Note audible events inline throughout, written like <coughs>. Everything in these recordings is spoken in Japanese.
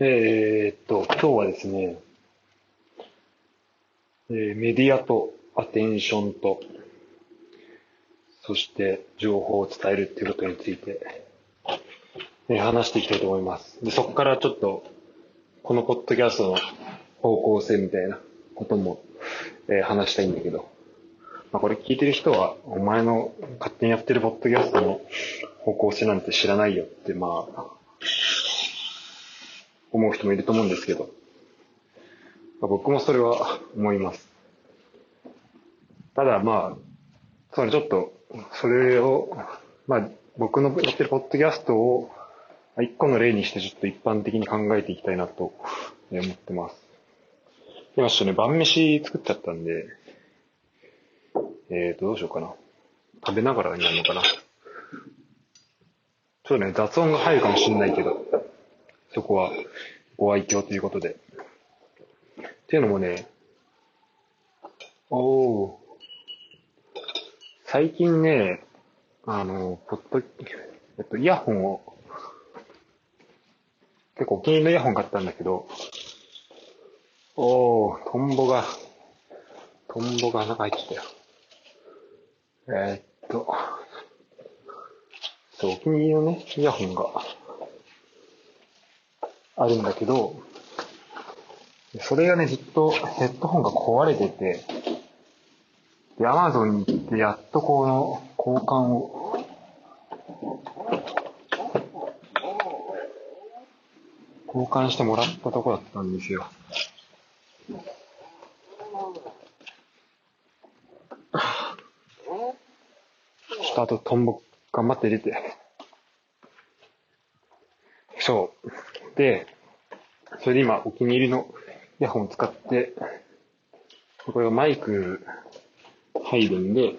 えー、っと、今日はですね、えーメディアとアテンションと、そして情報を伝えるっていうことについて、えー話していきたいと思います。で、そこからちょっと、このポッドキャストの方向性みたいなことも、えー話したいんだけど、まあ、これ聞いてる人は、お前の勝手にやってるポッドキャストの方向性なんて知らないよって、まあ、思う人もいると思うんですけど、僕もそれは思います。ただまあ、それちょっと、それを、まあ僕のやってるポッドキャストを、一個の例にしてちょっと一般的に考えていきたいなと思ってます。今ちょっとね、晩飯作っちゃったんで、えーと、どうしようかな。食べながらになるのかな。ちょっとね、雑音が入るかもしれないけど、そこはご愛嬌ということで。っていうのもね、おー、最近ね、あの、ポッド、えっと、イヤホンを、結構お気に入りのイヤホン買ったんだけど、おー、トンボが、トンボが中入ってきたよ。えーっと、そう、お気に入りのね、イヤホンがあるんだけど、それがね、ずっとヘッドホンが壊れてて、で、アマゾンに行って、やっとこの交換を、交換してもらったとこだったんですよ。ちょっとあとトンボ頑張って出て。そう。で、それで今お気に入りのイヤホンを使って、これがマイク入るんで、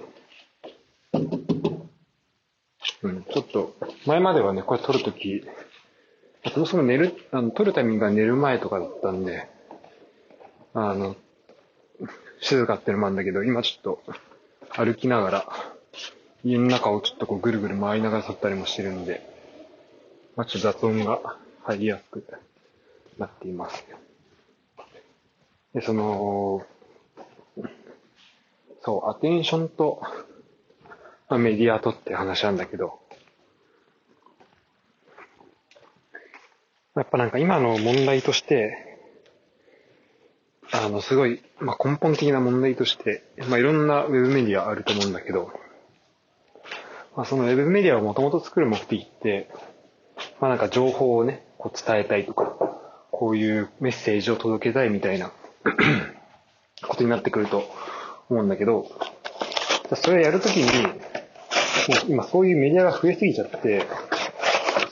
うん、ちょっと、前まではね、これ撮るとき、そもそも寝る、あの、撮るタイミングが寝る前とかだったんで、あの、静かっていうのもあるんだけど、今ちょっと歩きながら、家の中をちょっとこうぐるぐる回りながら撮ったりもしてるんで、まあちょっと雑音が入りやすくなっています。で、その、そう、アテンションと、まあ、メディアとって話なんだけど、やっぱなんか今の問題として、あの、すごい、まあ、根本的な問題として、まあ、いろんなウェブメディアあると思うんだけど、まあ、そのウェブメディアをもともと作る目的って、まあ、なんか情報をね、こう伝えたいとか、こういうメッセージを届けたいみたいな <clears throat> ことになってくると思うんだけど、それをやるときに、もう今そういうメディアが増えすぎちゃって、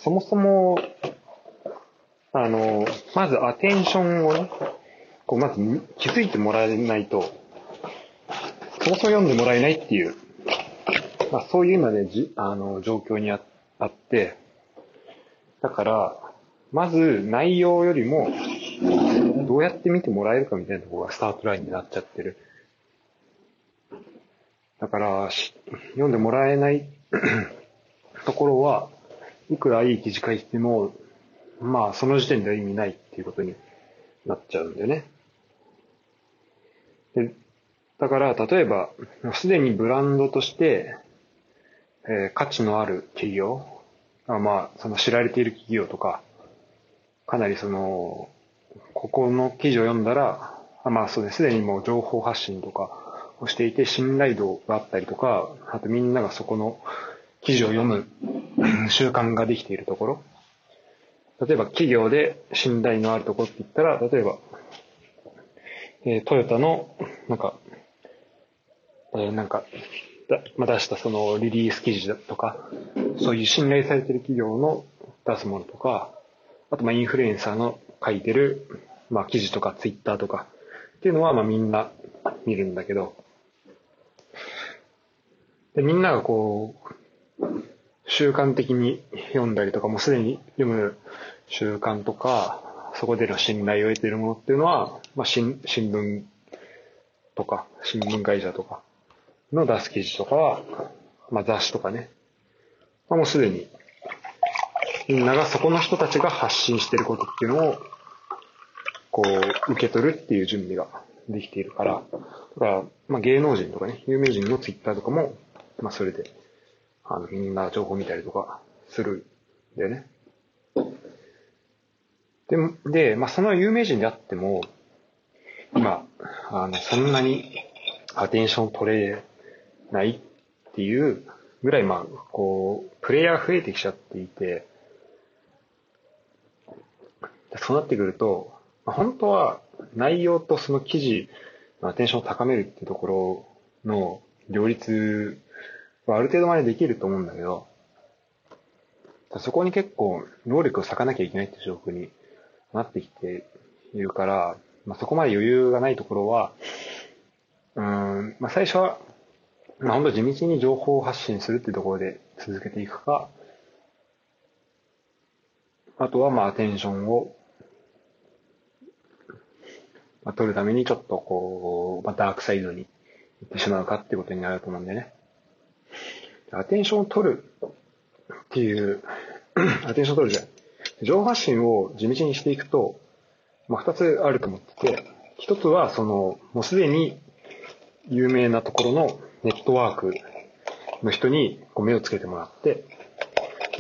そもそも、あの、まずアテンションをね、こうまず気づいてもらえないと、そもそも読んでもらえないっていう、まあそういう今ね、じあの、状況にああって、だから、まず内容よりも、どうやって見てもらえるかみたいなところがスタートラインになっちゃってる。だから、読んでもらえない <coughs> ところは、いくらいい記事書いても、まあその時点では意味ないっていうことになっちゃうんだよね。でだから、例えば、すでにブランドとして、えー価値のある企業、まあ、その知られている企業とか、かなりその、ここの記事を読んだら、あまあそうです、すでにもう情報発信とかをしていて、信頼度があったりとか、あとみんながそこの記事を読む <clears throat> 習慣ができているところ。例えば企業で信頼のあるところって言ったら、例えば、えートヨタの、なんか、えーなんか、だまあ、出したそのリリース記事だとか、そういう信頼されてる企業の出すものとか、あとまあインフルエンサーの書いてる、まあ、記事とかツイッターとかっていうのはまあみんな見るんだけど、でみんながこう、習慣的に読んだりとか、もうすでに読む習慣とか、そこでの信頼を得ているものっていうのは、まあ、新新聞とか、新聞会社とかの出す記事とかは、まあ、雑誌とかね、まあ、もうすでに、みんながそこの人たちが発信していることっていうのを、こう、受け取るっていう準備ができているから、だから、まあ芸能人とかね、有名人のツイッターとかも、まあそれで、あの、みんな情報見たりとかするんだよね。で、で、まあその有名人であっても、今、あの、そんなにアテンション取れないっていうぐらい、まあ、こう、プレイヤーが増えてきちゃっていて、そうなってくると、本当は内容とその記事のアテンションを高めるっていうところの両立はある程度までできると思うんだけど、そこに結構能力を割かなきゃいけないって状況になってきているから、まあ、そこまで余裕がないところは、うん、まあ、最初は、まあ、本当地道に情報発信するっていうところで続けていくか、あとはまあアテンションを、まあ、取るためにちょっとこう、まあ、ダークサイドに行ってしまうかっていうことになると思うんでね。アテンションを取るっていう、アテンション取るじゃん。情報発信を地道にしていくと、まあ、二つあると思ってて、一つは、その、もうすでに有名なところのネットワークの人にこう目をつけてもらって、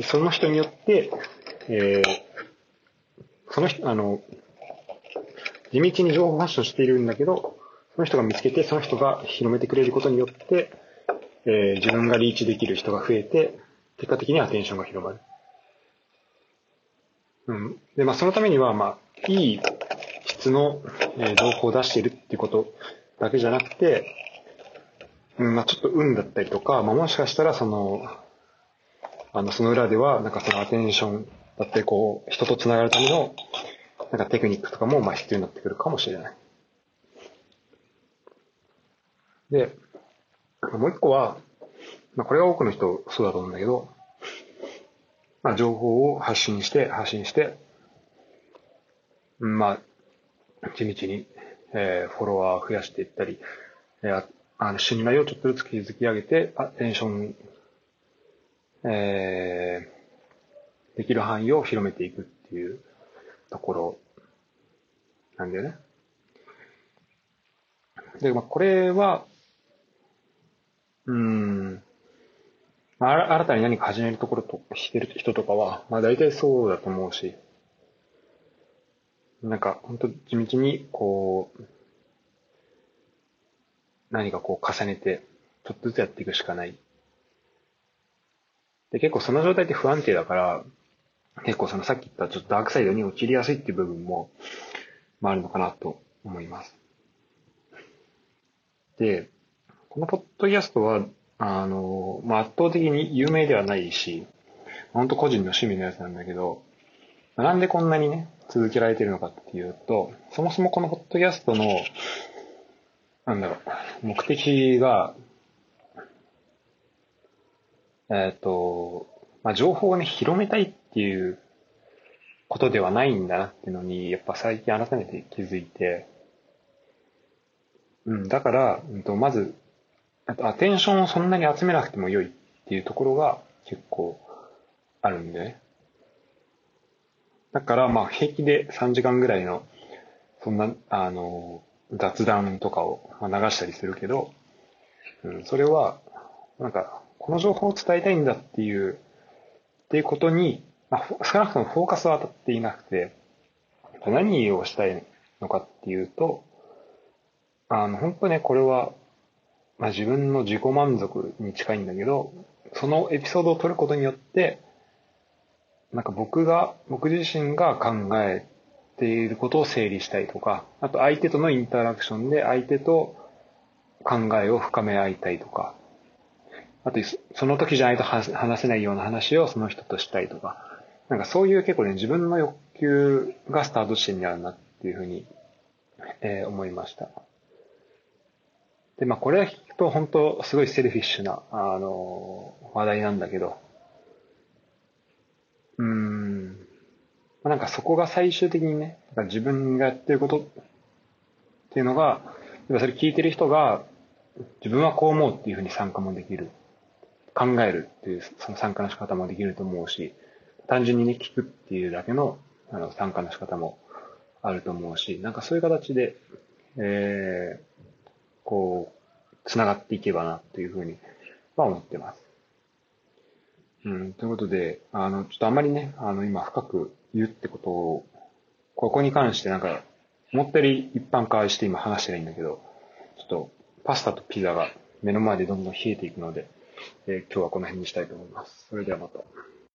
その人によって、えー、その人、あの、地道に情報発信しているんだけど、その人が見つけて、その人が広めてくれることによって、えー、自分がリーチできる人が増えて、結果的にアテンションが広まる。うん。で、まあ、そのためには、まあ、いい質の、え情報を出しているっていうことだけじゃなくて、うん、まあ、ちょっと運だったりとか、まあ、もしかしたら、その、あの、その裏では、なんかそのアテンションだったり、こう、人と繋がるための、なんかテクニックとかも、まあ、必要になってくるかもしれない。で、もう一個は、まあ、これは多くの人そうだと思うんだけど、まあ、情報を発信して、発信して、まあ、地道に、えー、フォロワーを増やしていったり、えー、あの、信頼をちょっとずつ築き上げて、アテンション、えー、できる範囲を広めていくっていうところなんだよね。で、まあ、これは、うん、まあ、新たに何か始めるところとしてる人とかは、まあ大体そうだと思うし、なんか本当地道にこう、何かこう重ねて、ちょっとずつやっていくしかない。で、結構その状態って不安定だから、結構そのさっき言ったちょっとダークサイドに陥りやすいっていう部分も、まああるのかなと思います。で、このポッドキャストは、あの、まあ、圧倒的に有名ではないし、本当個人の趣味のやつなんだけど、なんでこんなにね、続けられてるのかっていうと、そもそもこのポッドキャストの、なんだろう、目的が、えっ、ー、と、まあ、情報をね、広めたいっていうことではないんだなっていうのに、やっぱ最近改めて気づいて、うん、だから、うんと、まず、あとアテンションをそんなに集めなくても良いっていうところが結構あるんでね。だから、まあ、平気で3時間ぐらいの、そんな、あの、雑談とかを流したりするけど、うん、それは、なんか、この情報を伝えたいんだっていう、っていうことに、まあ、少なくともフォーカスは当たっていなくて、何をしたいのかっていうと、あの、本当ね、これは、まあ、自分の自己満足に近いんだけど、そのエピソードを取ることによって、なんか僕が、僕自身が考えていることを整理したいとか、あと相手とのインタラクションで相手と考えを深め合いたいとか、あとその時じゃないと話せないような話をその人としたいとか、なんかそういう結構ね、自分の欲求がスタート地点にあるなっていうふうに、えー、思いました。で、まあこれは聞くと本当すごいセルフィッシュな、あの話題なんだけど、うーん、なんかそこが最終的にね、自分がやってることっていうのが、それ聞いてる人が自分はこう思うっていうふうに参加もできる。考えるっていうその参加の仕方もできると思うし、単純にね、聞くっていうだけのあの参加の仕方もあると思うし、なんかそういう形で、えー、こう、繋がっていけばなっていうふうには思ってます。うん、ということで、あの、ちょっとあまりね、あの、今深く言うってことを、ここに関してなんか、思ったより一般化して今話してないんだけど、ちょっとパスタとピザが目の前でどんどん冷えていくので、えー、今日はこの辺にしたいと思います。それではまた。